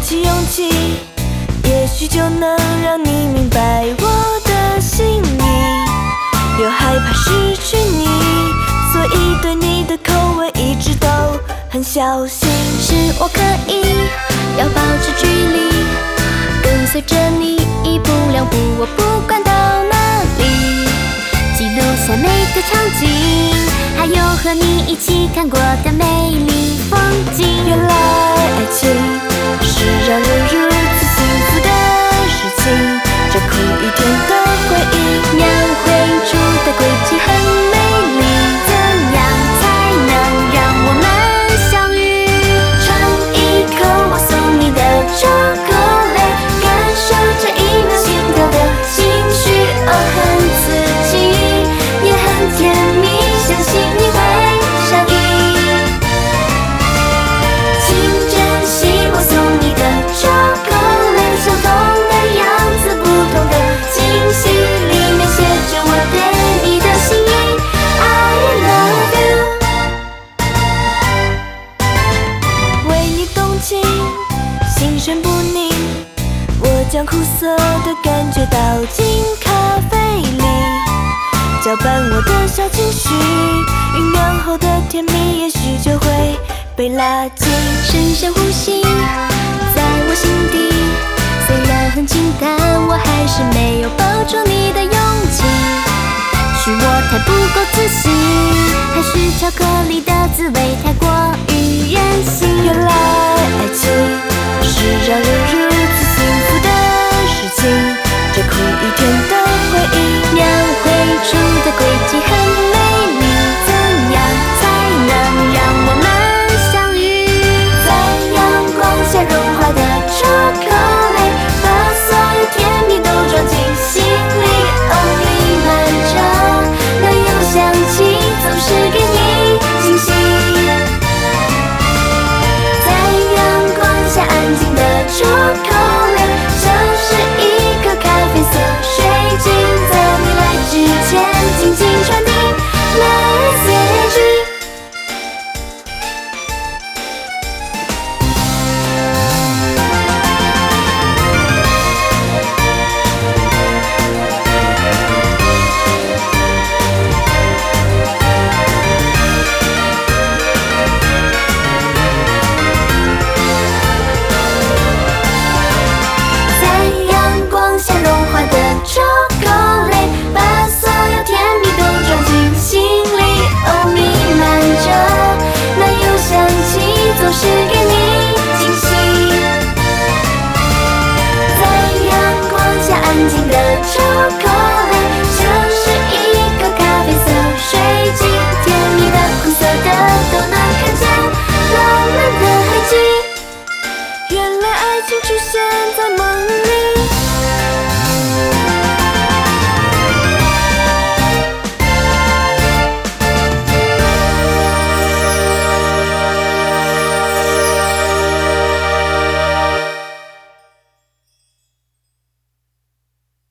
起勇气，也许就能让你明白我的心意。又害怕失去你，所以对你的口味一直都很小心。是我可以要保持距离，跟随着你一步两步，我不管到哪里，记录下每个场景，还有和你一起看过的美丽风景。原来爱情让人神不宁，我将苦涩的感觉倒进咖啡里。搅拌我的小情绪，酝酿后的甜蜜，也许就会被拉近。深深呼吸，在我心底，虽然很清淡，我还是没有抱住你的勇气。的超可爱，像是一个咖啡色水晶，甜蜜的、苦涩的都能看见，浪漫的海景。原来爱情出现在梦。